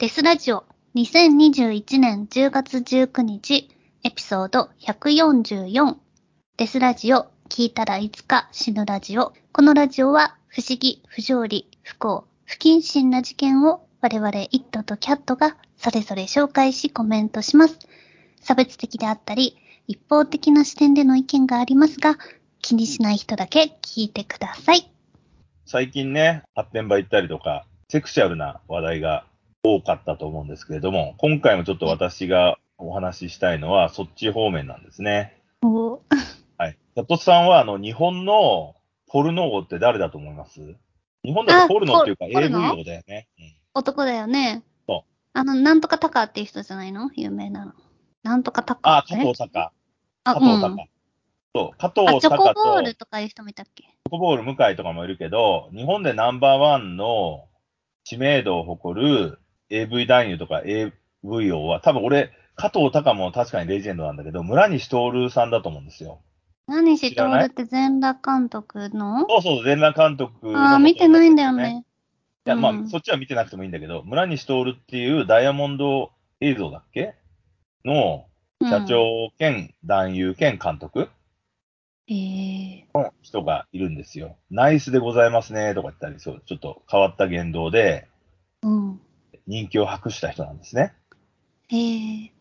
デスラジオ2021年10月19日エピソード144デスラジオ聞いたらいつか死ぬラジオこのラジオは不思議、不条理、不幸、不謹慎な事件を我々イットとキャットがそれぞれ紹介しコメントします。差別的であったり一方的な視点での意見がありますが気にしない人だけ聞いてください。最近ね、発展場行ったりとか、セクシャルな話題が多かったと思うんですけれども、今回もちょっと私がお話ししたいのは、そっち方面なんですね。おはい。佐藤さんは、あの、日本のポルノ王って誰だと思います？日本だとポルノっていうか AV ノ？王だよね。うん男だよね。そうあの、なんとかタカっていう人じゃないの？有名なの。なんとかタカ。あ、加藤隆。あ、加藤うん隆。そう、加あ、藤チョコボールとかいう人もいたっけ？チョコボール向井とかもいるけど、日本でナンバーワンの知名度を誇る AV 男優とか AV 王は、多分俺、加藤隆も確かにレジェンドなんだけど、村西徹さんだと思うんですよ。何し知らないとるって全裸監督の？そうそう、全裸監督のああ、見てないんだよね。いや、まあ、うんそっちは見てなくてもいいんだけど、村西徹っていうダイヤモンド映像だっけ？の社長兼男優兼監督うん。えの人がいるんですよ。ナイスでございますね、とか言ったり、そう、ちょっと変わった言動でえうん。人気を博した人なんですね。ええ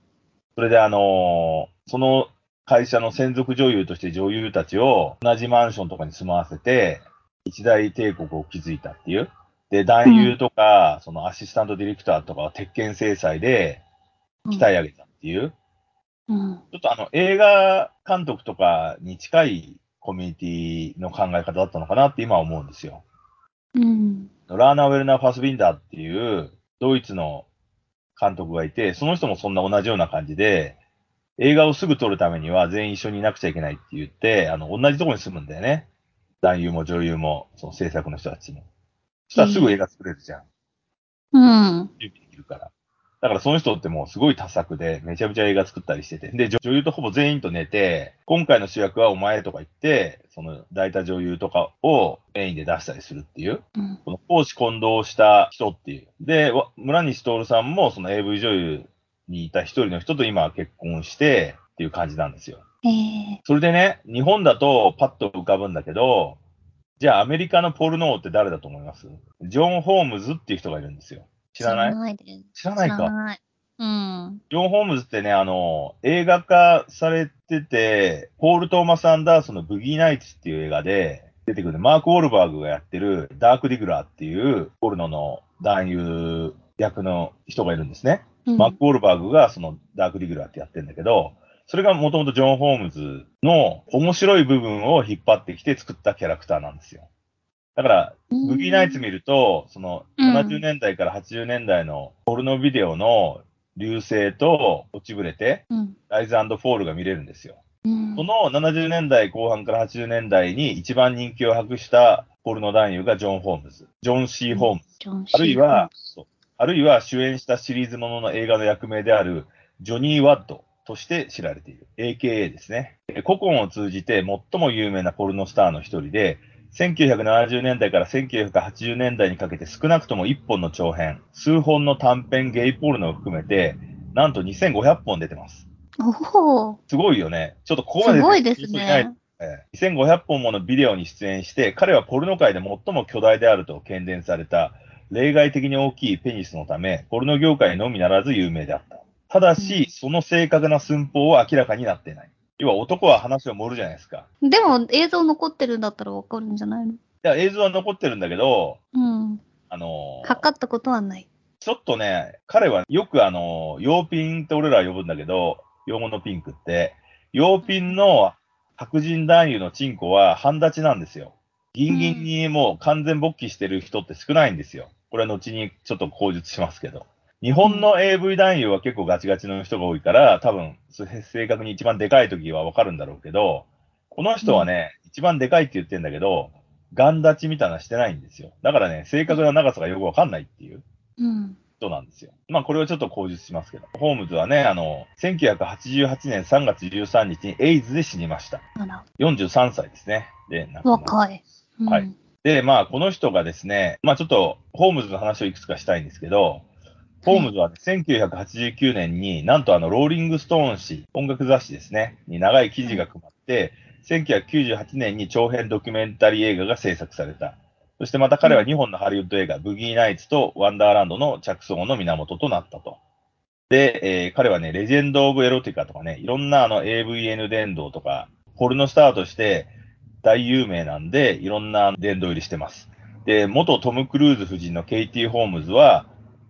それであのーその会社の専属女優として女優たちを同じマンションとかに住まわせて、一大帝国を築いたっていう。で、男優とか、そのアシスタントディレクターとかを鉄拳制裁で鍛え上げたっていう。うん。ちょっとあの、映画監督とかに近いコミュニティの考え方だったのかなって今は思うんですよ。うん。ラーナー・ウェルナー・ファスビンダーっていうドイツの監督がいて、その人もそんな同じような感じで、映画をすぐ撮るためには全員一緒にいなくちゃいけないって言って、あの、同じところに住むんだよね。男優も女優も、その制作の人たちも。そしたらすぐ映画作れるじゃん。うん。準備できるから。だからその人ってもうすごい多作で、めちゃめちゃ映画作ったりしてて。で、女女優とほぼ全員と寝て、今回の主役はお前とか言って、その抱いた女優とかをメインで出したりするっていう。うん。この公私混同した人っていう。で、わ村西徹さんもその AV 女優にいた一人の人と今は結婚してっていう感じなんですよ。ええそれでね、日本だとパッと浮かぶんだけど、じゃあアメリカのポルノ王って誰だと思います？ジョン・ホームズっていう人がいるんですよ。知らない？知らないか。うん。ジョン・ホームズってね、あの、映画化されてて、ポール・トーマス・アンダーソンのブギー・ナイツっていう映画で出てくるマーク・ウォルバーグがやってるダーク・ディグラーっていうポルノの男優役の人がいるんですね。うんマーク・ウォルバーグがそのダーク・ディグラーってやってるんだけど、それがもともとジョン・ホームズの面白い部分を引っ張ってきて作ったキャラクターなんですよ。だから、ブギーナイツ見ると、そのうん70年代から80年代のポルノビデオの流星と落ちぶれて、うん。ライズフォールが見れるんですよ。うん。この70年代後半から80年代に一番人気を博したポルノ男優がジョン・ホームズ。ジョン・シー・ホームズ。ジョンあるいは、あるいは主演したシリーズものの映画の役名であるジョニー・ワッドとして知られている。AKA ですね。え古今を通じて最も有名なポルノスターの一人で、1970年代から1980年代にかけて少なくとも1本の長編、数本の短編ゲイポルノを含めて、なんと2500本出てます。おお。すごいよね。ちょっとここまですごいですね。ええ2500本ものビデオに出演して、彼はポルノ界で最も巨大であると喧伝された、例外的に大きいペニスのため、ポルノ業界のみならず有名であった。ただし、うんその正確な寸法は明らかになっていない。要は男は話を盛るじゃないですか。でも映像残ってるんだったらわかるんじゃないの？いや、映像は残ってるんだけど、うん。あのー測ったことはない。ちょっとね、彼はよくあのー、洋ピンって俺らは呼ぶんだけど、用語のピンクって、洋ピンの白人男優のチンコは半立ちなんですよ。ギンギンにもう完全勃起してる人って少ないんですよ。これは後にちょっと口述しますけど。日本の AV 男優は結構ガチガチの人が多いから、多分、正確に一番でかい時はわかるんだろうけど、この人はね、一番でかいって言ってんだけど、ガン立ちみたいなのしてないんですよ。だからね、正確な長さがよくわかんないっていう。うん。人なんですよ。まあこれはちょっと口述しますけど。ホームズはね、あの、1988年3月13日にエイズで死にました。あら、43歳ですね。で、若い。うんはい。で、まあこの人がですね、まあちょっとホームズの話をいくつかしたいんですけど、ホームズは、ね、1989年に、なんとあの、ローリングストーン誌、音楽雑誌ですね、に長い記事が組まって、1998年に長編ドキュメンタリー映画が制作された。そしてまた彼は2本のハリウッド映画、ブギーナイツとワンダーランドの着想の源となったと。で、えー、彼はね、レジェンド・オブ・エロティカとかね、いろんなあの AVN 伝道とか、ポルノスターとして大有名なんで、いろんな殿堂入りしてます。で、元トム・クルーズ夫人のケイティ・ホームズは、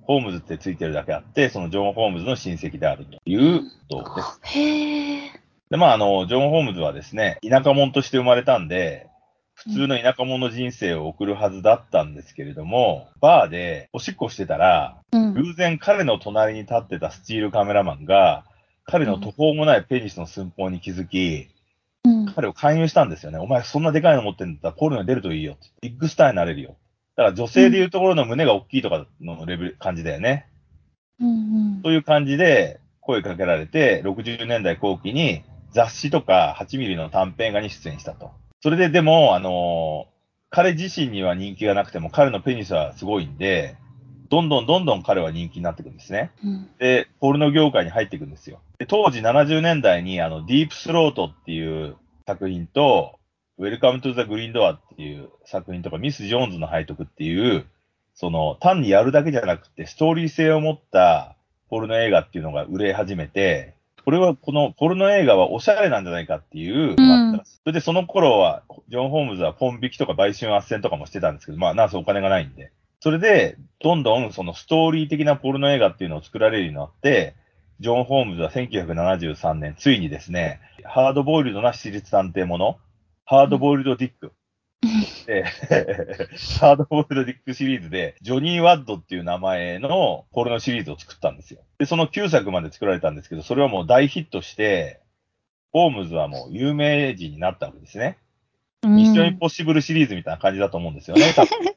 ホームズってついてるだけあって、そのジョン・ホームズの親戚であるという人です。へー。で、まあ、あの、ジョン・ホームズはですね、田舎者として生まれたんで、普通の田舎者人生を送るはずだったんですけれども、バーでおしっこしてたら、うん、偶然彼の隣に立ってたスチールカメラマンが、彼の途方もないペニスの寸法に気づき、うん、彼を勧誘したんですよね。お前そんなでかいの持ってんだったらポルノに出るといいよ。ビッグスターになれるよ。だから女性でいうところの胸が大きいとかのレベル、感じだよね。うんうん、そういう感じで声かけられて、60年代後期に雑誌とか8ミリの短編映画に出演したと。それででも、あのー、彼自身には人気がなくても彼のペニスはすごいんで、どんどんどんどん彼は人気になっていくんですね。うん、で、ポルノ業界に入っていくんですよ。で当時70年代にあの、ディープスロートっていう作品と、 Welcome to the Green Door っていう作品とか、ミス・ジョーンズの背徳っていう、その、単にやるだけじゃなくて、ストーリー性を持ったポルノ映画っていうのが売れ始めて、これはこのポルノ映画はおしゃれなんじゃないかっていう、うん、それでその頃は、ジョン・ホームズはポン引きとか売春斡旋とかもしてたんですけど、まあ、なんせお金がないんで。それで、どんどんそのストーリー的なポルノ映画っていうのを作られるようになって、ジョン・ホームズは1973年、ついにですね、ハードボイルドな私立探偵もの、ハードボイルド・ディック。で、ハードボイルド・ディックシリーズで、ジョニー・ワッドっていう名前のポルノシリーズを作ったんですよ。で、その9作まで作られたんですけど、それはもう大ヒットして、ホームズはもう有名人になったわけですね。ミッション・インポッシブルシリーズみたいな感じだと思うんですよね、多分。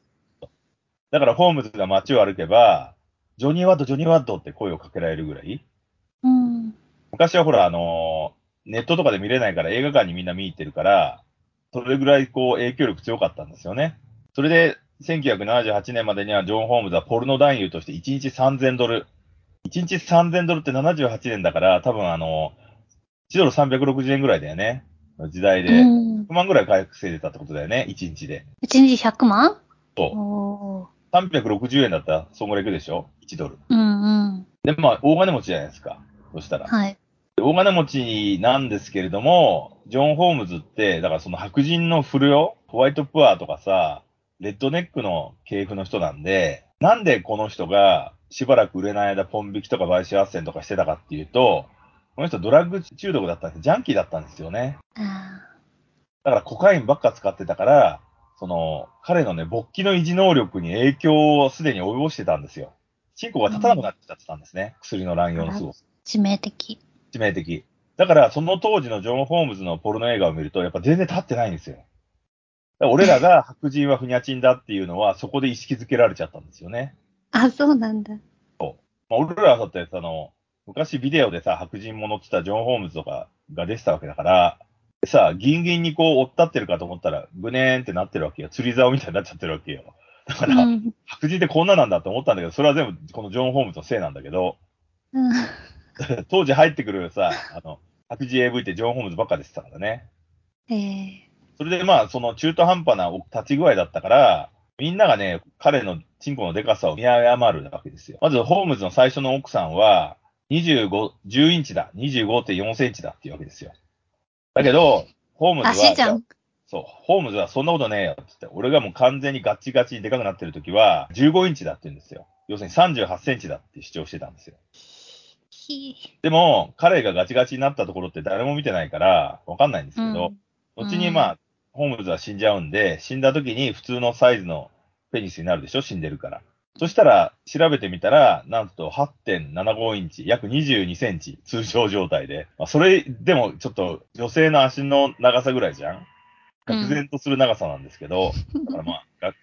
だからホームズが街を歩けば、ジョニー・ワッド、ジョニー・ワッドって声をかけられるぐらい。うん、昔はほら、あのー、ネットとかで見れないから映画館にみんな見に行ってるから、それぐらいこう影響力強かったんですよね。それで、1978年までにはジョン・ホームズはポルノ男優として1日3000ドル。1日3000ドルって78年だから、多分あの、1ドル360円ぐらいだよね。時代で。100万ぐらい回復せいでたってことだよね、1日で。1日100万？そう。360円だったら、そんぐらいいくでしょ ?1 ドル。うんうん。で、まあ、大金持ちじゃないですか。そしたら。はい。大金持ちなんですけれども、ジョン・ホームズって、だからその白人の不良、ホワイトプアとかさ、レッドネックの系譜の人なんで、なんでこの人がしばらく売れない間ポン引きとか買収斡旋とかしてたかっていうと、この人ドラッグ中毒だったんですジャンキーだったんですよね。だからコカインばっか使ってたから、その、彼のね、勃起の維持能力に影響をすでに及ぼしてたんですよ。チンコが立たなくなっちゃってたんですね。うん、薬の乱用のすごさ。致命的。致命的。だから、その当時のジョン・ホームズのポルノ映画を見ると、やっぱ全然立ってないんですよ。ら俺らが白人はフニャチンだっていうのは、そこで意識づけられちゃったんですよね。あ、そうなんだ。そう。まあ、俺らはだって、あの、昔ビデオでさ、白人も乗ってたジョン・ホームズとかが出てたわけだから、さ、ギンギンにこう、追ったってるかと思ったら、ぐねーんってなってるわけよ。釣り竿みたいになっちゃってるわけよ。だから、うん、白人ってこんななんだって思ったんだけど、それは全部このジョン・ホームズのせいなんだけど、うん、当時入ってくるさ、あの、白人 AV ってジョン・ホームズばっかでしたからね。ええー、それでまあ、その中途半端な立ち具合だったから、みんながね、彼のチンコのデカさを見誤るわけですよ。まず、ホームズの最初の奥さんは、25、10インチだ、25.4センチだっていうわけですよ。だけど、ホームズは。そう、ホームズはそんなことねえよってって、俺がもう完全にガッチガチにでかくなってる時は、15インチだって言うんですよ。要するに38センチだって主張してたんですよ。でも、彼がガチガチになったところって誰も見てないから、わかんないんですけど、うん、後にまあ、ホームズは死んじゃうんで、死んだ時に普通のサイズのペニスになるでしょ死んでるから。そしたら、調べてみたら、なんと8.75インチ、約22センチ、通常状態で。まあ、それでもちょっと女性の足の長さぐらいじゃん？愕然とする長さなんですけど、うん、だからまあ、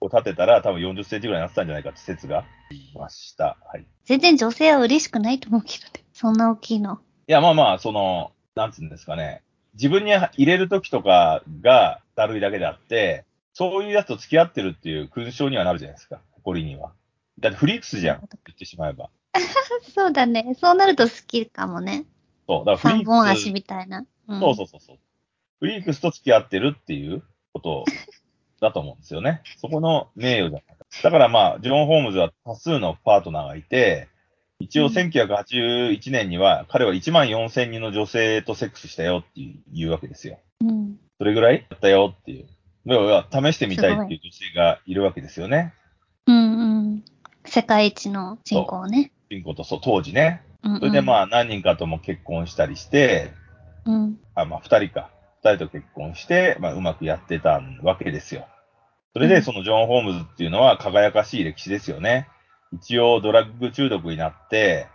を立てたら多分40センチぐらいになってたんじゃないかって説がいました。はい。全然女性は嬉しくないと思うけどね。そんな大きいの。いや、まあまあ、その、なんつうんですかね。自分に入れるときとかがだるいだけであって、そういうやつと付き合ってるっていう勲章にはなるじゃないですか。誇りには。だってフリークスじゃん。言ってしまえば。そうだね。そうなると好きかもね。そう。だからフリークス。足みたいな。うん、そうそうそうそう。フリークスと付き合ってるっていうことだと思うんですよね。そこの名誉じゃないか。だからまあ、ジョン・ホームズは多数のパートナーがいて、一応うん1981年には彼は1万4000人の女性とセックスしたよっていうわけですよ。うん。それぐらいやったよっていう。要は試してみたいっていう女性がいるわけですよね。うんうん。世界一の人口ね。ピンコとそう、当時ね。うん、うん。それでまあ何人かとも結婚したりして、うん。あ、まあ二人か。二人と結婚して、まあうまくやってたわけですよ。それうんでそのジョン・ホームズっていうのは輝かしい歴史ですよね。一応ドラッグ中毒になって、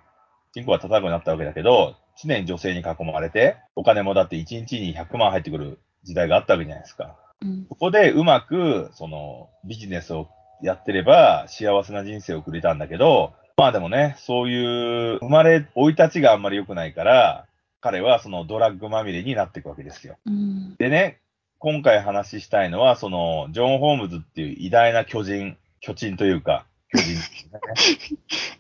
チンコが叩くようになったわけだけど、常に女性に囲まれて、お金もだって1日に100万入ってくる時代があったわけじゃないですか。うん。そこでうまく、その、ビジネスをやってれば幸せな人生を送れたんだけど、まあでもね、そういう、生まれ、生い立ちがあんまり良くないから、彼はそのドラッグまみれになっていくわけですよ。うん。でね、今回話したいのは、その、ジョン・ホームズっていう偉大な巨人、巨人というか、巨人ね。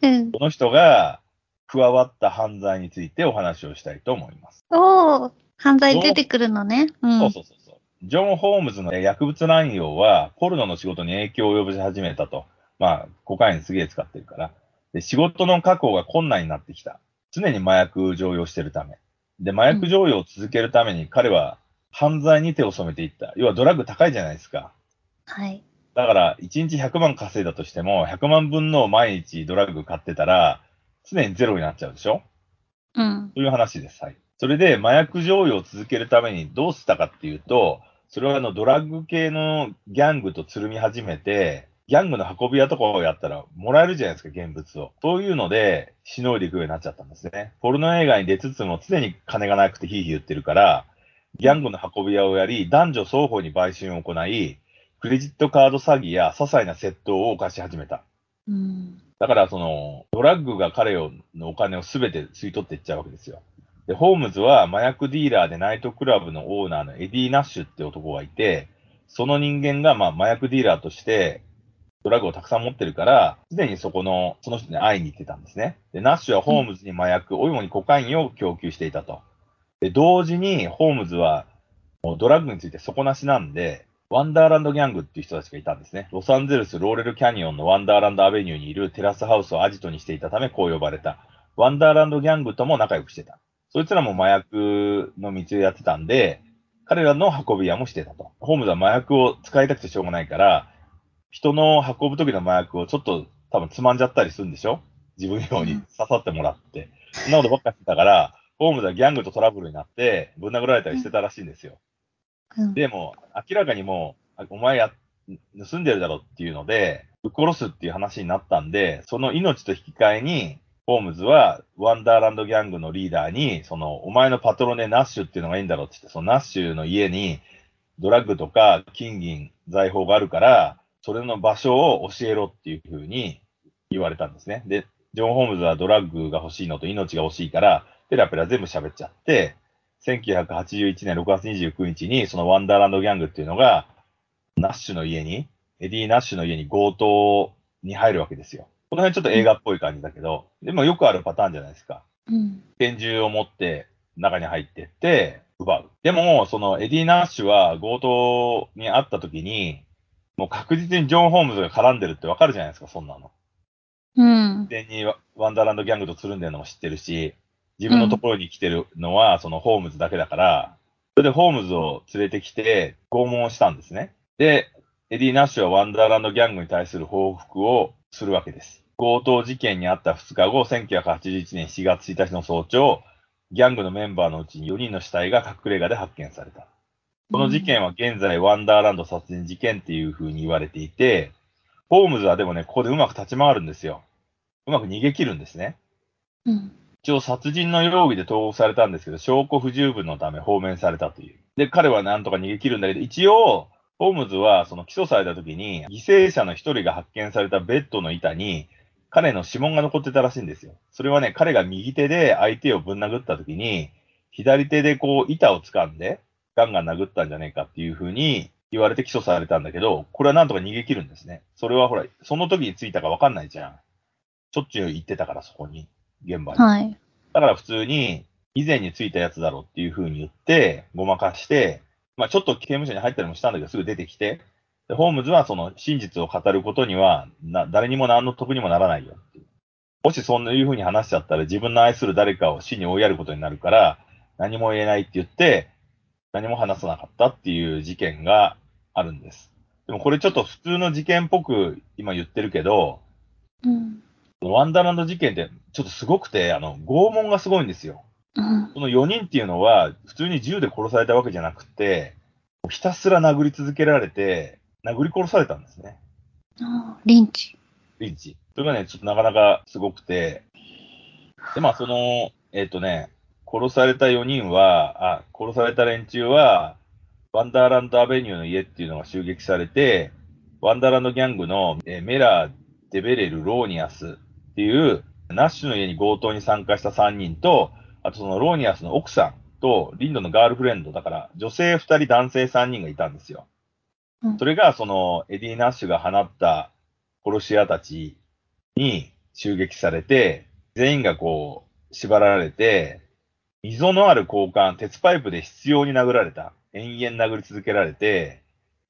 うん。この人が加わった犯罪についてお話をしたいと思います。おー、犯罪出てくるのね。うん。そうそうそうそう。ジョン・ホームズの薬物乱用は、ポルノの仕事に影響を及ぼし始めたと。まあ、コカインすげえ使ってるから。で、仕事の確保が困難になってきた。常に麻薬常用してるため。で、麻薬常用を続けるために彼は犯罪に手を染めていった。要はドラッグ高いじゃないですか。はい。だから、1日100万稼いだとしても、100万分の毎日ドラッグ買ってたら、常にゼロになっちゃうでしょ？うん。という話です。はい。それで、麻薬常用を続けるためにどうしたかっていうと、それはあの、ドラッグ系のギャングとつるみ始めて、ギャングの運び屋とかをやったらもらえるじゃないですか、現物を。そういうので、しのいでいくようになっちゃったんですね。ポルノ映画に出つつも常に金がなくてヒーヒー言ってるから、ギャングの運び屋をやり、男女双方に売春を行い、クレジットカード詐欺や些細な窃盗を犯し始めた。うん。だから、その、ドラッグが彼をのお金をすべて吸い取っていっちゃうわけですよ。で、ホームズは麻薬ディーラーでナイトクラブのオーナーのエディ・ナッシュって男がいて、その人間が、まあ、麻薬ディーラーとして、ドラッグをたくさん持ってるから、すでにそこの、その人に会いに行ってたんですね。で、ナッシュはホームズに麻薬、主にコカインを供給していたと。で、同時に、ホームズは、もうドラッグについて底なしなんで、ワンダーランドギャングっていう人たちがいたんですね。ロサンゼルスローレルキャニオンのワンダーランドアベニューにいるテラスハウスをアジトにしていたため、こう呼ばれた。ワンダーランドギャングとも仲良くしてた。そいつらも麻薬の密輸やってたんで、彼らの運び屋もしてたと。ホームズは麻薬を使いたくてしょうがないから、人の運ぶ時の麻薬をちょっと多分つまんじゃったりするんでしょ？自分用に刺さってもらって。そんなことばっかしてたから、ホームズはギャングとトラブルになって、ぶん殴られたりしてたらしいんですよ。うん。でも、明らかにもう、あお前や、盗んでるだろっていうので、ぶっ殺すっていう話になったんで、その命と引き換えに、ホームズは、ワンダーランドギャングのリーダーに、その、お前のパトロンでナッシュっていうのがいるんだろうって言って、そのナッシュの家に、ドラッグとか金銀財宝があるから、それの場所を教えろっていうふうに言われたんですね。で、ジョン・ホームズはドラッグが欲しいのと命が欲しいから、ペラペラ全部喋っちゃって、1981年6月29日に、そのワンダーランドギャングっていうのが、ナッシュの家に、エディ・ナッシュの家に強盗に入るわけですよ。この辺ちょっと映画っぽい感じだけど、でもよくあるパターンじゃないですか。うん。拳銃を持って中に入ってって奪う。でも、そのエディ・ナッシュは強盗に会った時に、もう確実にジョン・ホームズが絡んでるってわかるじゃないですか、そんなの。うん。事前にワワンダーランドギャングとつるんでるのも知ってるし、自分のところに来てるのはそのホームズだけだから、それでホームズを連れてきて拷問をしたんですね。で、エディ・ナッシュはワンダーランドギャングに対する報復をするわけです。強盗事件にあった2日後、1981年7月1日の早朝、ギャングのメンバーのうちに4人の死体が隠れ家で発見された。この事件は現在ワンダーランド殺人事件っていう風に言われていて、ホームズはでもね、ここでうまく立ち回るんですよ。うまく逃げ切るんですね。うん。一応殺人の容疑で投獄されたんですけど、証拠不十分のため放免されたという。で、彼はなんとか逃げ切るんだけど、一応、ホームズはその起訴された時に、犠牲者の一人が発見されたベッドの板に、彼の指紋が残ってたらしいんですよ。それはね、彼が右手で相手をぶん殴った時に、左手でこう板を掴んで、ガンガン殴ったんじゃねえかっていうふうに言われて起訴されたんだけど、これはなんとか逃げ切るんですね。それはほら、その時に着いたかわかんないじゃん。しょっちゅう行ってたから、そこに、現場に。はい。だから普通に、以前に着いたやつだろうっていう風に言って、ごまかして、まあちょっと刑務所に入ったりもしたんだけど、すぐ出てきて、でホームズはその真実を語ることには、な、誰にも何の得にもならないよ。もしそういう風に話しちゃったら自分の愛する誰かを死に追いやることになるから、何も言えないって言って、何も話さなかったっていう事件があるんです。でもこれちょっと普通の事件っぽく今言ってるけど、うん。ワンダーランド事件ってちょっとすごくて、あの、拷問がすごいんですよ。うん。その4人っていうのは、普通に銃で殺されたわけじゃなくて、ひたすら殴り続けられて、殴り殺されたんですね。あーリンチ。リンチ。それがね、ちょっとなかなかすごくて、で、まあ、その、えっ、とね、殺された4人は、あ、殺された連中は、ワンダーランドアベニューの家っていうのが襲撃されて、ワンダーランドギャングの、えーメラー・デベレル・ローニアスっていう、ナッシュの家に強盗に参加した3人と、あとそのローニアスの奥さんと、リンドのガールフレンド、だから女性2人、男性3人がいたんですよ。うんそれが、その、エディ・ナッシュが放った殺し屋たちに襲撃されて、全員がこう、縛られて、溝のある鋼管、鉄パイプで執拗に殴られた。延々殴り続けられて、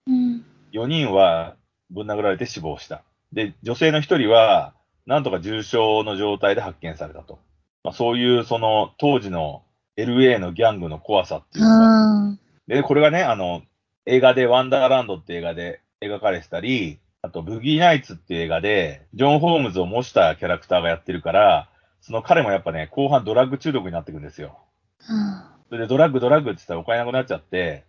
うん。4人はぶん殴られて死亡した。で、女性の1人は、なんとか重傷の状態で発見されたと。まあ、そういう、その、当時の LA のギャングの怖さっていうので、これがね、あの、映画でワンダーランドって映画で描かれてたり、あと、ブギーナイツっていう映画で、ジョン・ホームズを模したキャラクターがやってるから、その彼もやっぱね、後半ドラッグ中毒になってくんですよ。あ。それでドラッグドラッグって言ったらお金なくなっちゃって、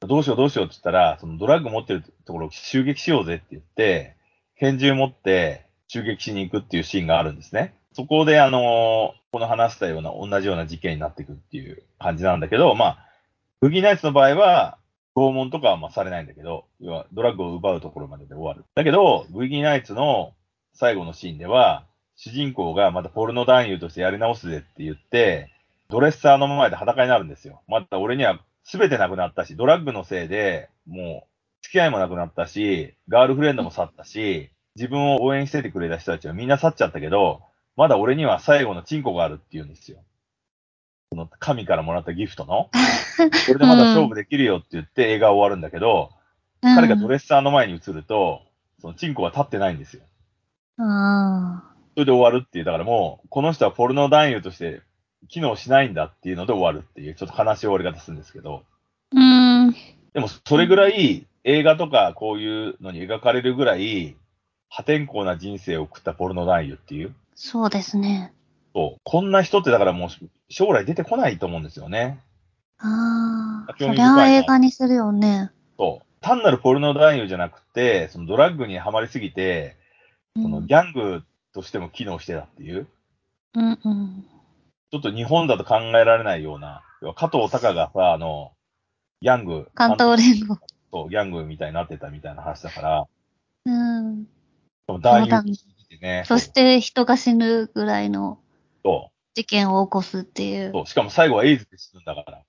どうしようどうしようって言ったら、そのドラッグ持ってるところを襲撃しようぜって言って、拳銃持って襲撃しに行くっていうシーンがあるんですね。そこであのこの話したような同じような事件になっていくっていう感じなんだけど、まあ、ブギーナイツの場合は、拷問とかはまあされないんだけど、要はドラッグを奪うところまでで終わる。だけど、ブギーナイツの最後のシーンでは、主人公がまたポルノ男優としてやり直すぜって言って、ドレッサーの前で裸になるんですよ。また俺には全てなくなったし、ドラッグのせいでもう付き合いもなくなったし、ガールフレンドも去ったし、自分を応援しててくれた人たちはみんな去っちゃったけど、まだ俺には最後のチンコがあるって言うんですよ。その神からもらったギフトの。これでまだ勝負できるよって言って映画終わるんだけど、彼がドレッサーの前に移ると、そのチンコが立ってないんですよ。ああ。それで終わるっていう、だからもう、この人はポルノ男優として機能しないんだっていうので終わるっていう、ちょっと悲しい終わり方するんですけど、うん。でもそれぐらい映画とかこういうのに描かれるぐらい破天荒な人生を送ったポルノ男優っていう、そうですね。そう、こんな人ってだからもう将来出てこないと思うんですよね。ああ。そりゃ映画にするよね。そう。単なるポルノ男優じゃなくて、そのドラッグにはまりすぎて、うんそのギャングとしても機能してたっていう、うんうん。ちょっと日本だと考えられないような、加藤隆がさ、あの、ギャング、関東連合。そう、ギャングみたいになってたみたいな話だから、うん。でも男そうだ優ってね、そして人が死ぬぐらいの事件を起こすっていう。そう、しかも最後はエイズで死ぬんだから。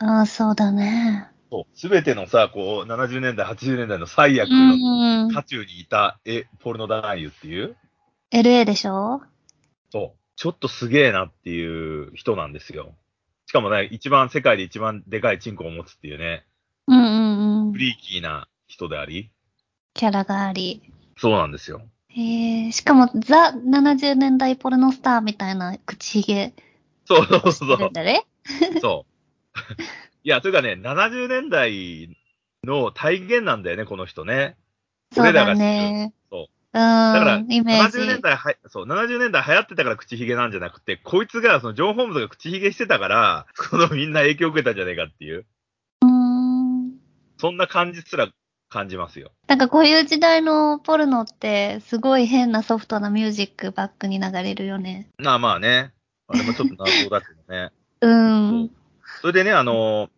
ああ、そうだね。そう。すべてのさ、こう、70年代、80年代の最悪うのん。渦中にいた、え、ポルノ男優っていう、LA でしょ？そう。ちょっとすげえなっていう人なんですよ。しかもね、一番、世界で一番でかいチンコを持つっていうね、うんうんうんフ。リーキーな人であり、キャラがあり。そうなんですよ。へえ、しかもザ70年代ポルノスターみたいな口ひげそうそうそうるん。だね。そう。いや、というかね、70年代の体現なんだよね、この人ね。そうだね。そう。うん。だから、イメージ。70年代は、そう、70年代流行ってたから口ひげなんじゃなくて、こいつが、その、ジョン・ホームズが口ひげしてたから、このみんな影響を受けたんじゃねえかっていう、うーん。そんな感じすら感じますよ。なんかこういう時代のポルノって、すごい変なソフトなミュージックバックに流れるよね。まあまあね。あれもちょっと謎だけどね。うん。それでね、あの、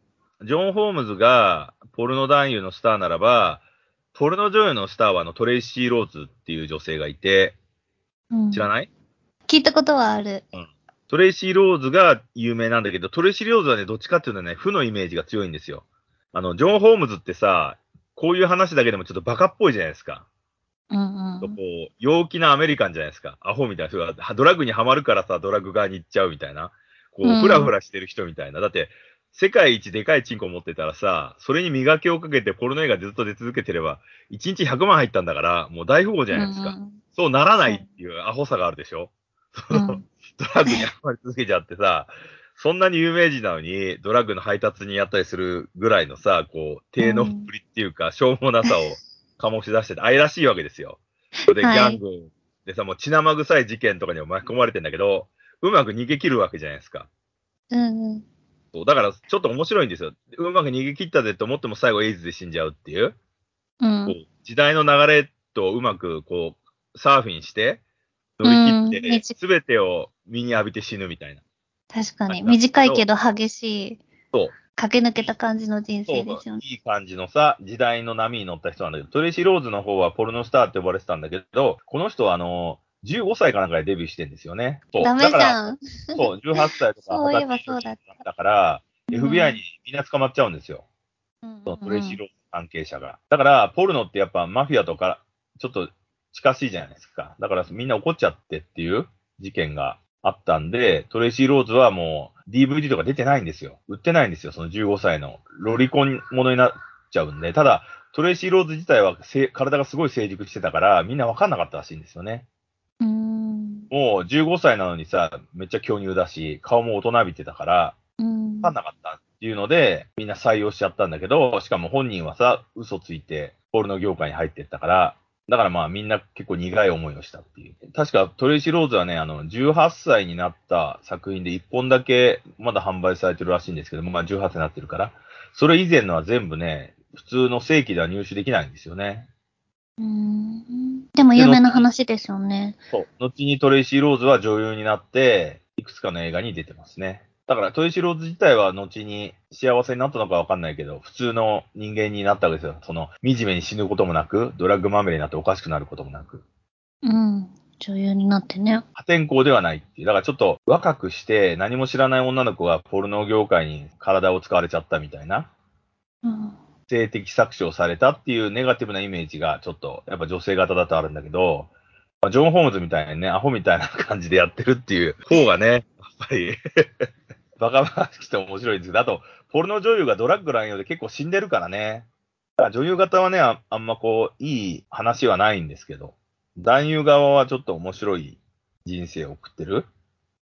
ジョン・ホームズが、ポルノ男優のスターならば、ポルノ女優のスターは、あの、トレイシー・ローズっていう女性がいて、うん知らない？聞いたことはある。トレイシー・ローズが有名なんだけど、トレイシー・ローズはね、どっちかっていうとね、負のイメージが強いんですよ。あの、ジョン・ホームズってさ、こういう話だけでもちょっとバカっぽいじゃないですか。うんうん。こう、陽気なアメリカンじゃないですか。アホみたいな人が、ドラッグにはまるからさ、ドラッグ側に行っちゃうみたいな。こう、うんふらふらしてる人みたいな。だって、世界一でかいチンコ持ってたらさ、それに磨きをかけてポルノ映画ずっと出続けてれば、1日100万入ったんだから、もう大富豪じゃないですか。うんそうならないっていうアホさがあるでしょ、うん ドラッグにはまり続けちゃってさ、そんなに有名人なのに、ドラッグの配達にやったりするぐらいのさ、こう、低のっぷりっていうか、しょうもなさを 醸し出してて、愛らしいわけですよ。それで、ギはいャングでさ、もう血生臭い事件とかにも巻き込まれてんだけど、うまく逃げ切るわけじゃないですか。うんうん。そうだから、ちょっと面白いんですよ。うまく逃げ切ったぜと思っても最後エイズで死んじゃうっていう。うんこう時代の流れとうまくこう、サーフィンして、乗り切って、うんすべてを身に浴びて死ぬみたいな。確かに。あ短いけど激しい。そう。駆け抜けた感じの人生ですよね。いい感じのさ、時代の波に乗った人なんだけど、トレイシー・ローズの方はポルノスターって呼ばれてたんだけど、この人はあの、15歳かなんかでデビューしてんですよね。そう。ダメじゃん。そう、18歳とかそういえば20歳そうだっただから、うん FBI にみんな捕まっちゃうんですよ。うんそのトレイシー・ローズ関係者が。だから、ポルノってやっぱマフィアとか、ちょっと近しいじゃないですか。だからみんな怒っちゃってっていう事件があったんで、トレイシー・ローズはもう DVD とか出てないんですよ。売ってないんですよ、その15歳の。ロリコンものになっちゃうんで。ただ、トレイシー・ローズ自体はせ、体がすごい成熟してたから、みんなわかんなかったらしいんですよね。うん。もう15歳なのにさ、めっちゃ巨乳だし、顔も大人びてたから、うん。わかんなかったっていうので、みんな採用しちゃったんだけど、しかも本人はさ、嘘ついて、ポルノ業界に入ってったから、だからまあみんな結構苦い思いをしたっていう。確かトレイシー・ローズはね、あの、18歳になった作品で1本だけまだ販売されてるらしいんですけども、まあ18歳になってるから、それ以前のは全部ね、普通の正規では入手できないんですよね。うん。でも有名な話ですよね。そう。後にトレイシー・ローズは女優になって、いくつかの映画に出てますね。だからトレイシー・ローズ自体は後に幸せになったのかわかんないけど、普通の人間になったわけですよ。その、惨めに死ぬこともなく、ドラッグまみれになっておかしくなることもなく。うん。女優になってね。破天荒ではないっていう。だからちょっと若くして何も知らない女の子がポルノ業界に体を使われちゃったみたいな。うん。性的搾取をされたっていうネガティブなイメージがちょっとやっぱ女性型だとあるんだけど、まあジョン・ホームズみたいにね、アホみたいな感じでやってるっていう方がね、やっぱりバカバカしくて面白いんですけど、あと、ポルノ女優がドラッグ乱用で結構死んでるからね。だから女優型はねあ、あんまこう、いい話はないんですけど、男優側はちょっと面白い人生を送ってる。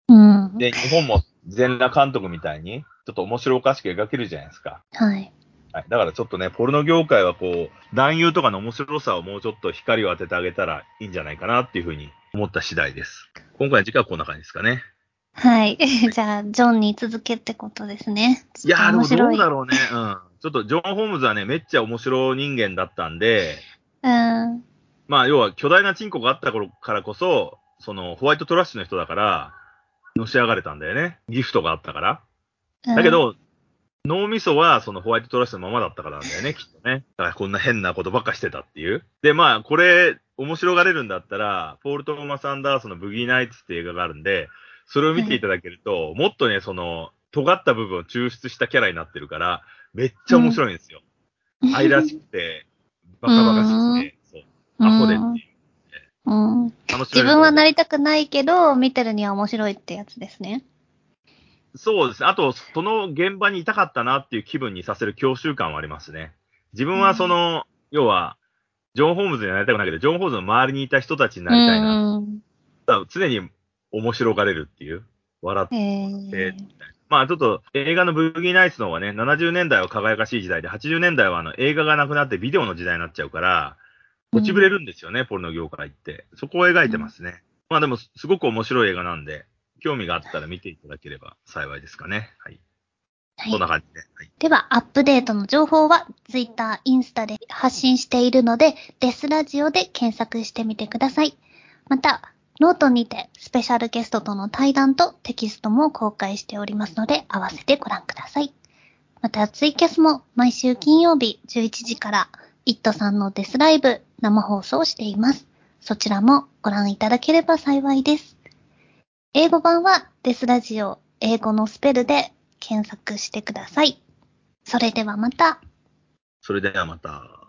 うん。で、日本も全裸監督みたいに、ちょっと面白おかしく描けるじゃないですか。はい。はい。だからちょっとね、ポルノ業界はこう、男優とかの面白さをもうちょっと光を当ててあげたらいいんじゃないかなっていうふうに思った次第です。今回の時間はこんな感じですかね。はい。じゃあ、ジョンに続けってことですね。いやー、でもど面白い。うだろうね。うん。ちょっとジョン・ホームズはね、めっちゃ面白人間だったんで、うん。まあ、要は巨大なチンコがあった頃からこそ、その、ホワイトトラッシュの人だから、のし上がれたんだよね。ギフトがあったから。うんだけ、ど、脳みそはそのホワイトトラッシュのままだったからなんだよね、きっとね。だからこんな変なことばっかしてたっていう。で、まあ、これ、面白がれるんだったら、ポール・トーマス・アンダーソンのブギー・ナイツって映画があるんで、それを見ていただけると、もっとね、その、尖った部分を抽出したキャラになってるから、めっちゃ面白いんですよ。愛らしくて、バカバカしくて、そう、アホでっていう。うん。自分はなりたくないけど、見てるには面白いってやつですね。そうですね。あと、その現場にいたかったなっていう気分にさせる教習感はありますね。自分はその、要は、ジョン・ホームズになりたくないけど、ジョン・ホームズの周りにいた人たちになりたいな。うん。常に面白がれるっていう。笑って。えでー、まあちょっと映画のブギーナイツの方はね、70年代は輝かしい時代で、80年代はあの映画がなくなってビデオの時代になっちゃうから、落ちぶれるんですよね、ポルノ業界って。そこを描いてますね。まあでも、すごく面白い映画なんで、興味があったら見ていただければ幸いですかね。はい。はいそんな感じで。はい。では、アップデートの情報は、ツイッター、インスタで発信しているので、デスラジオで検索してみてください。また、ノートにて、スペシャルゲストとの対談とテキストも公開しておりますので、合わせてご覧ください。また、ツイキャスも毎週金曜日11時から、イットさんのデスライブ生放送しています。そちらもご覧いただければ幸いです。英語版はデスラジオ英語のスペルで検索してください。それではまた。それではまた。